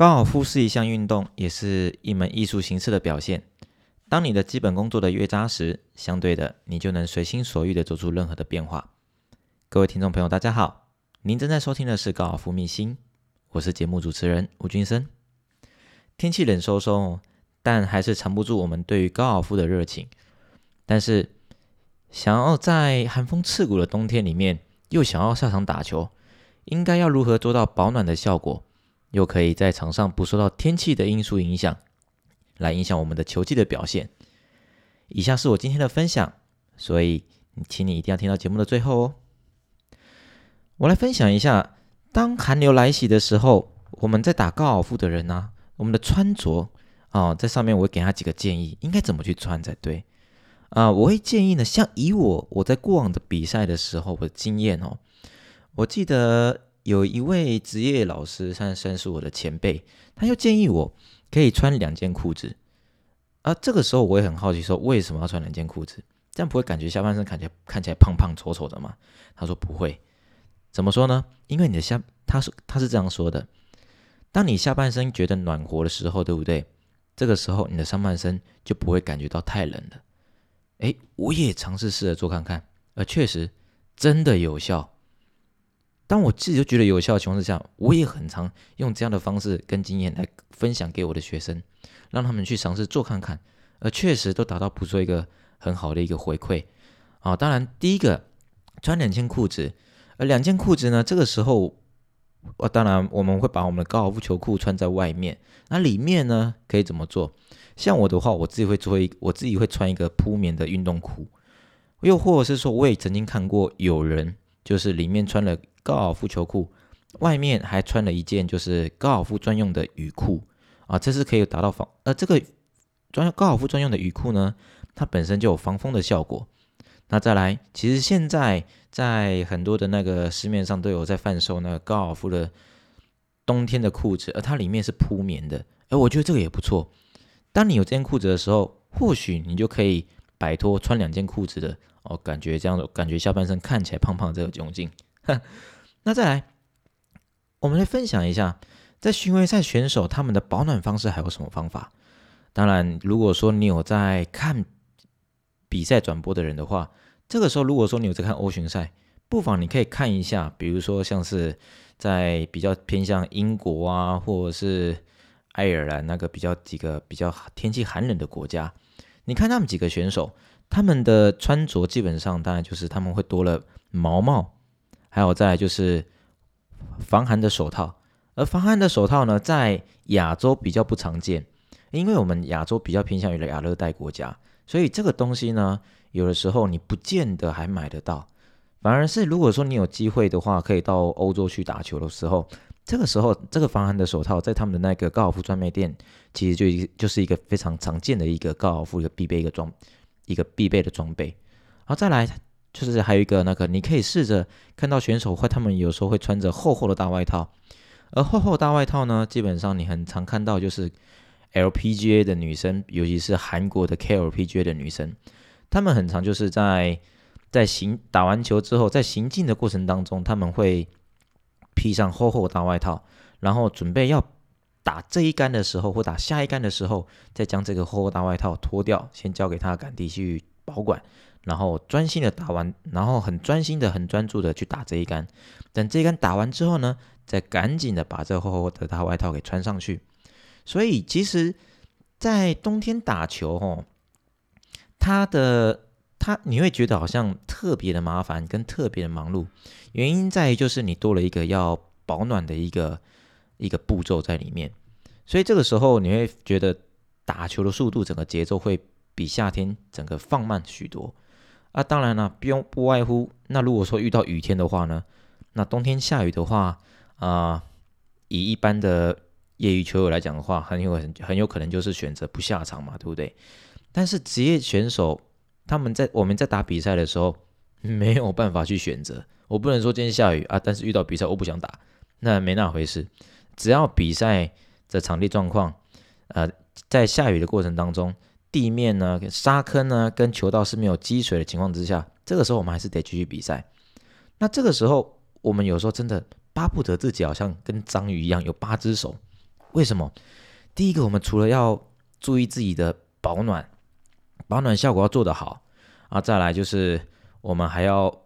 高尔夫是一项运动，也是一门艺术形式的表现。当你的基本功做得越扎实，相对的，你就能随心所欲地做出任何的变化。各位听众朋友，大家好，您正在收听的是高尔夫秘辛，我是节目主持人吴君生。天气冷飕飕，但还是藏不住我们对于高尔夫的热情。但是，想要在寒风刺骨的冬天里面，又想要下场打球，应该要如何做到保暖的效果，又可以在场上不受到天气的因素影响，来影响我们的球技的表现？以下是我今天的分享，所以请你一定要听到节目的最后哦。我来分享一下，当寒流来袭的时候，我们在打高尔夫的人呢，我们的穿着啊，在上面我会给他几个建议，应该怎么去穿才对。啊，我会建议呢，像以我我在过往的比赛的时候我的经验哦，我记得有一位职业老师，算算是我的前辈，他就建议我可以穿两件裤子。啊，这个时候我也很好奇，说为什么要穿两件裤子？这样不会感觉下半身看起来看起来胖胖丑丑的吗？他说不会，怎么说呢？因为你的下，他是他是这样说的，当你下半身觉得暖和的时候，对不对？这个时候你的上半身就不会感觉到太冷了。哎，我也尝试试着做看看，而确实真的有效。当我自己都觉得有效的情况之下，我也很常用这样的方式跟经验来分享给我的学生，让他们去尝试做看看，而确实都达到不错一个很好的一个回馈。啊，当然第一个穿两件裤子，而两件裤子呢，这个时候，呃当然我们会把我们的高尔夫球裤穿在外面，那里面呢可以怎么做？像我的话，我自己会做一，我自己会穿一个铺棉的运动裤，又或者是说，我也曾经看过有人就是里面穿了高尔夫球裤，外面还穿了一件就是高尔夫专用的雨裤啊，这是可以达到防呃这个专用高尔夫专用的雨裤呢，它本身就有防风的效果。那再来，其实现在在很多的那个市面上都有在贩售那个高尔夫的冬天的裤子，而它里面是铺棉的，而我觉得这个也不错。当你有这件裤子的时候，或许你就可以摆脱穿两件裤子的哦感觉，这样的感觉下半身看起来胖胖这个窘境。那再来，我们来分享一下，在巡回赛选手他们的保暖方式还有什么方法？当然，如果说你有在看比赛转播的人的话，这个时候如果说你有在看欧巡赛，不妨你可以看一下，比如说像是在比较偏向英国啊，或者是。爱尔兰那个比较几个比较天气寒冷的国家，你看他们几个选手，他们的穿着基本上当然就是他们会多了毛帽，还有再来就是防寒的手套。而防寒的手套呢，在亚洲比较不常见，因为我们亚洲比较偏向于亚热带国家，所以这个东西呢，有的时候你不见得还买得到。反而是如果说你有机会的话，可以到欧洲去打球的时候。这个时候，这个防寒的手套在他们的那个高尔夫专卖店，其实就就是一个非常常见的一个高尔夫一个必备一个装一个必备的装备。好，再来就是还有一个那个，你可以试着看到选手会他们有时候会穿着厚厚的大外套，而厚厚大外套呢，基本上你很常看到就是 LPGA 的女生，尤其是韩国的 KLPGA 的女生，她们很常就是在在行打完球之后，在行进的过程当中，他们会。披上厚厚大外套，然后准备要打这一杆的时候，或打下一杆的时候，再将这个厚厚大外套脱掉，先交给他的杆弟去保管，然后专心的打完，然后很专心的、很专注的去打这一杆。等这一杆打完之后呢，再赶紧的把这厚厚的大外套给穿上去。所以，其实，在冬天打球，哦，它的。它你会觉得好像特别的麻烦跟特别的忙碌，原因在于就是你多了一个要保暖的一个一个步骤在里面，所以这个时候你会觉得打球的速度整个节奏会比夏天整个放慢许多啊。当然了，不用不外乎那如果说遇到雨天的话呢，那冬天下雨的话啊，以一般的业余球友来讲的话，很有很很有可能就是选择不下场嘛，对不对？但是职业选手。他们在我们在打比赛的时候没有办法去选择，我不能说今天下雨啊，但是遇到比赛我不想打，那没那回事。只要比赛的场地状况，呃，在下雨的过程当中，地面呢、沙坑呢跟球道是没有积水的情况之下，这个时候我们还是得继续比赛。那这个时候我们有时候真的巴不得自己好像跟章鱼一样有八只手，为什么？第一个，我们除了要注意自己的保暖，保暖效果要做得好啊，再来就是我们还要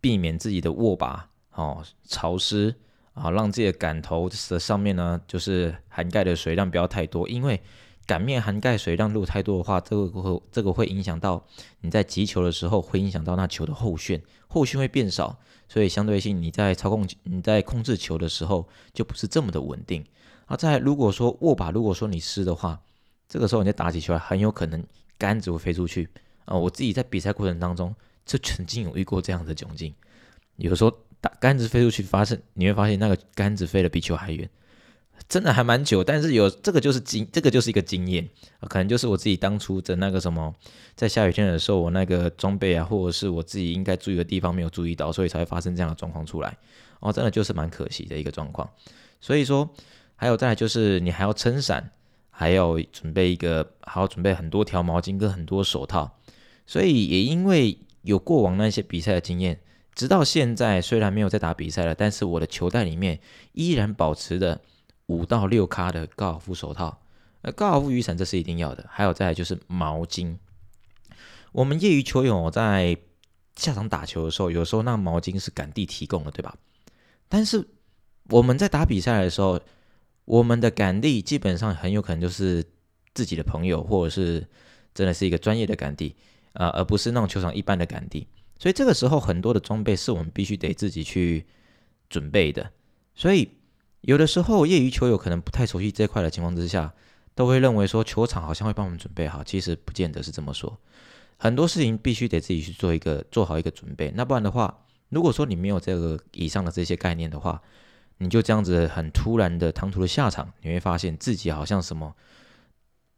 避免自己的握把哦潮湿啊，让自己的杆头的上面呢就是涵盖的水量不要太多，因为杆面含盖水量如果太多的话，这个会这个会影响到你在击球的时候，会影响到那球的后旋，后旋会变少，所以相对性你在操控你在控制球的时候就不是这么的稳定。啊，在如果说握把如果说你湿的话，这个时候你在打起球来很有可能杆子会飞出去啊。我自己在比赛过程当中就曾经有遇过这样的窘境，有时候打杆子飞出去，发现你会发现那个杆子飞得比球还远，真的还蛮久。但是有这个就是经，这个就是一个经验，可能就是我自己当初的那个什么，在下雨天的时候，我那个装备啊，或者是我自己应该注意的地方没有注意到，所以才会发生这样的状况出来。哦，真的就是蛮可惜的一个状况。所以说。还有再来就是你还要撑伞，还要准备一个，还要准备很多条毛巾跟很多手套，所以也因为有过往那些比赛的经验，直到现在虽然没有在打比赛了，但是我的球袋里面依然保持着五到六卡的高尔夫手套，呃，高尔夫雨伞这是一定要的。还有再来就是毛巾，我们业余球友在下场打球的时候，有时候那毛巾是赶地提供的，对吧？但是我们在打比赛的时候，我们的杆地基本上很有可能就是自己的朋友，或者是真的是一个专业的杆地啊，而不是那种球场一般的杆地。所以这个时候很多的装备是我们必须得自己去准备的。所以有的时候业余球友可能不太熟悉这块的情况之下，都会认为说球场好像会帮我们准备好，其实不见得是这么说。很多事情必须得自己去做一个做好一个准备，那不然的话，如果说你没有这个以上的这些概念的话，你就这样子很突然的唐突的下场，你会发现自己好像什么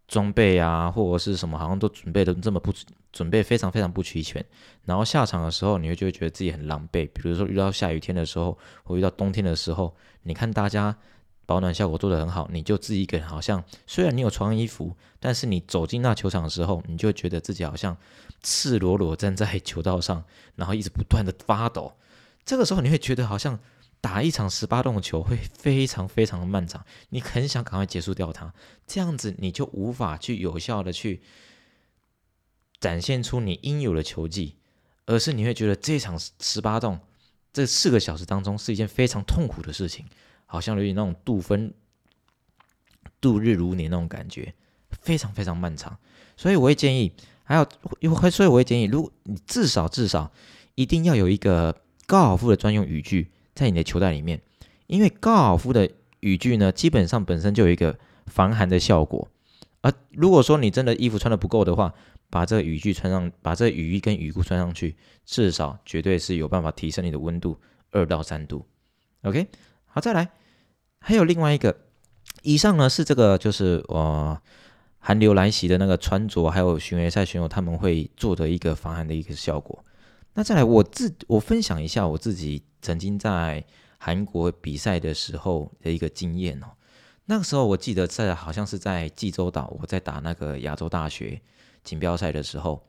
装备啊，或者是什么好像都准备的这么不准备非常非常不齐全，然后下场的时候，你会就会觉得自己很狼狈。比如说遇到下雨天的时候，或遇到冬天的时候，你看大家保暖效果做得很好，你就自己一个人好像虽然你有穿衣服，但是你走进那球场的时候，你就觉得自己好像赤裸裸站在球道上，然后一直不断的发抖。这个时候你会觉得好像。打一场十八洞的球会非常非常的漫长，你很想赶快结束掉它，这样子你就无法去有效的去展现出你应有的球技，而是你会觉得这场十八洞这四个小时当中是一件非常痛苦的事情，好像有点那种度分度日如年那种感觉，非常非常漫长。所以我会建议，还有又会，所以我会建议，如果你至少至少一定要有一个高尔夫的专用语句。在你的球袋里面，因为高尔夫的雨具呢，基本上本身就有一个防寒的效果。而如果说你真的衣服穿的不够的话，把这个雨具穿上，把这雨衣跟雨裤穿上去，至少绝对是有办法提升你的温度二到三度。OK，好，再来，还有另外一个，以上呢是这个就是我寒流来袭的那个穿着，还有巡回赛选手他们会做的一个防寒的一个效果。那再来，我自我分享一下我自己曾经在韩国比赛的时候的一个经验哦。那个时候我记得在好像是在济州岛，我在打那个亚洲大学锦标赛的时候，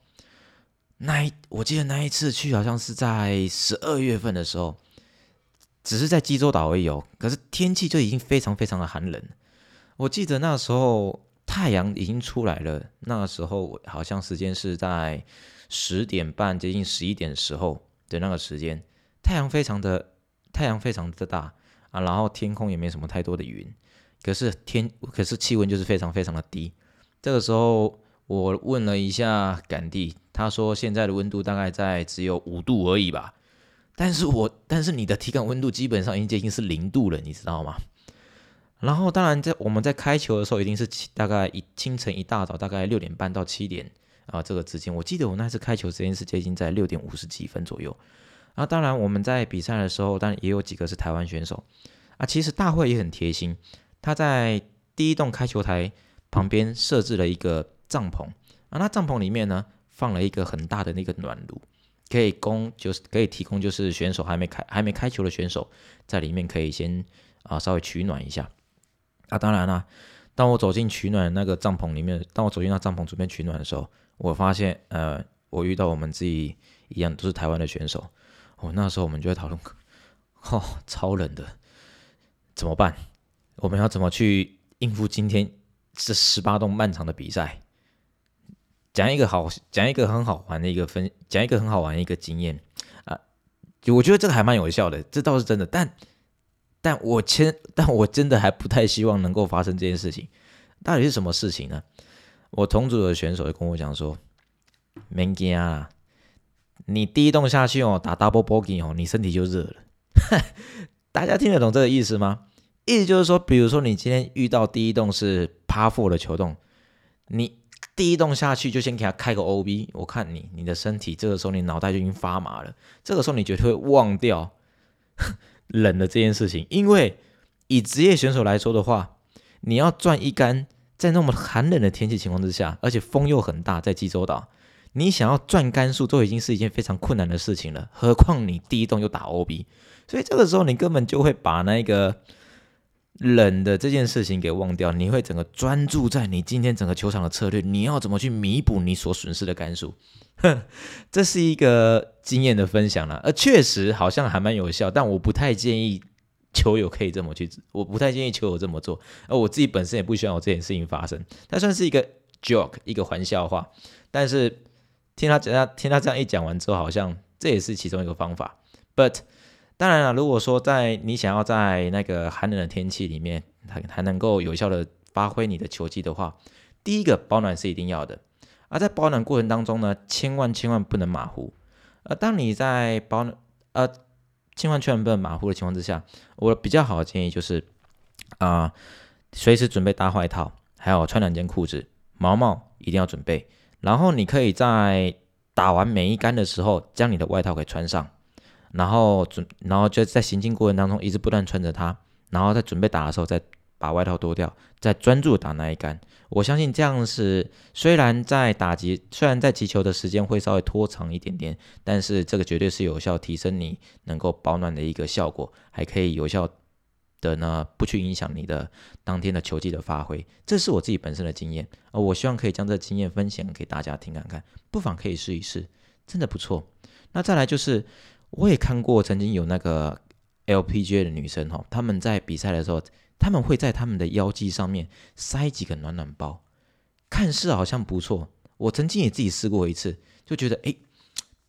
那一我记得那一次去好像是在十二月份的时候，只是在济州岛而已哦。可是天气就已经非常非常的寒冷。我记得那时候太阳已经出来了，那个时候好像时间是在。十点半接近十一点的时候的那个时间，太阳非常的太阳非常的大啊，然后天空也没什么太多的云，可是天可是气温就是非常非常的低。这个时候我问了一下赶地，他说现在的温度大概在只有五度而已吧。但是我但是你的体感温度基本上已经接近是零度了，你知道吗？然后当然在我们在开球的时候一定是大概一清晨一大早大概六点半到七点。啊，这个之间，我记得我那次开球时间是接近在六点五十几分左右。啊，当然我们在比赛的时候，当然也有几个是台湾选手。啊，其实大会也很贴心，他在第一栋开球台旁边设置了一个帐篷。啊，那帐篷里面呢，放了一个很大的那个暖炉，可以供就是可以提供就是选手还没开还没开球的选手在里面可以先啊稍微取暖一下。啊，当然了，当我走进取暖那个帐篷里面，当我走进那帐篷准备取暖的时候。我发现，呃，我遇到我们自己一样都是台湾的选手，哦，那时候我们就在讨论，哦，超冷的，怎么办？我们要怎么去应付今天这十八洞漫长的比赛。讲一个好，讲一个很好玩的一个分，讲一个很好玩的一个经验啊，我觉得这个还蛮有效的，这倒是真的。但，但我签，但我真的还不太希望能够发生这件事情。到底是什么事情呢？我同组的选手就跟我讲说：“没惊啊，你第一洞下去哦，打 double bogey 哦，你身体就热了。” 大家听得懂这个意思吗？意思就是说，比如说你今天遇到第一洞是 par four 的球洞，你。第一洞下去就先给他开个 O B，我看你你的身体这个时候你脑袋就已经发麻了，这个时候你绝对会忘掉 冷的这件事情，因为以职业选手来说的话，你要转一杆在那么寒冷的天气情况之下，而且风又很大，在济州岛，你想要转杆数都已经是一件非常困难的事情了，何况你第一洞又打 O B，所以这个时候你根本就会把那个。冷的这件事情给忘掉，你会整个专注在你今天整个球场的策略，你要怎么去弥补你所损失的杆数？这是一个经验的分享了，呃，确实好像还蛮有效，但我不太建议球友可以这么去，我不太建议球友这么做，而我自己本身也不希望有这件事情发生。它算是一个 joke，一个玩笑话，但是听他讲，他听他这样一讲完之后，好像这也是其中一个方法，but。当然了，如果说在你想要在那个寒冷的天气里面还还能够有效的发挥你的球技的话，第一个保暖是一定要的。而在保暖过程当中呢，千万千万不能马虎。而当你在保暖呃千万千万不能马虎的情况之下，我比较好的建议就是啊，随时准备大外套，还有穿两件裤子，毛毛一定要准备。然后你可以在打完每一杆的时候，将你的外套给穿上。然后准，然后就在行进过程当中一直不断穿着它，然后在准备打的时候再把外套脱掉，再专注打那一杆。我相信这样是虽然在打击，虽然在击球的时间会稍微拖长一点点，但是这个绝对是有效提升你能够保暖的一个效果，还可以有效的呢不去影响你的当天的球技的发挥。这是我自己本身的经验，呃，我希望可以将这经验分享给大家听看看，不妨可以试一试，真的不错。那再来就是。我也看过，曾经有那个 LPGA 的女生哈，他们在比赛的时候，他们会在他们的腰际上面塞几个暖暖包，看似好像不错。我曾经也自己试过一次，就觉得哎，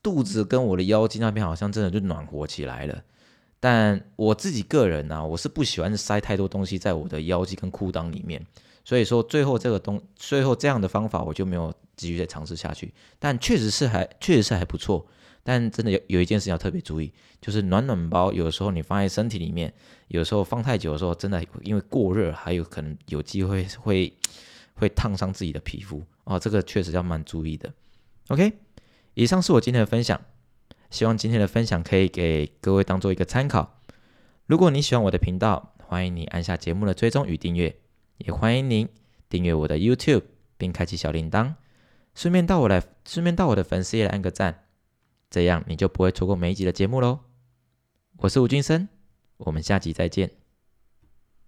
肚子跟我的腰际那边好像真的就暖和起来了。但我自己个人呢，我是不喜欢塞太多东西在我的腰际跟裤裆里面，所以说最后这个东，最后这样的方法我就没有继续再尝试下去。但确实是还，确实是还不错。但真的有有一件事要特别注意，就是暖暖包有时候你放在身体里面，有时候放太久的时候，真的因为过热，还有可能有机会会会烫伤自己的皮肤哦，这个确实要蛮注意的。OK，以上是我今天的分享，希望今天的分享可以给各位当做一个参考。如果你喜欢我的频道，欢迎你按下节目的追踪与订阅，也欢迎您订阅我的 YouTube 并开启小铃铛，顺便到我来顺便到我的粉丝页来按个赞。这样你就不会错过每一集的节目喽。我是吴俊生，我们下集再见。